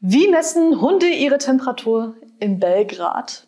Wie messen Hunde ihre Temperatur in Belgrad?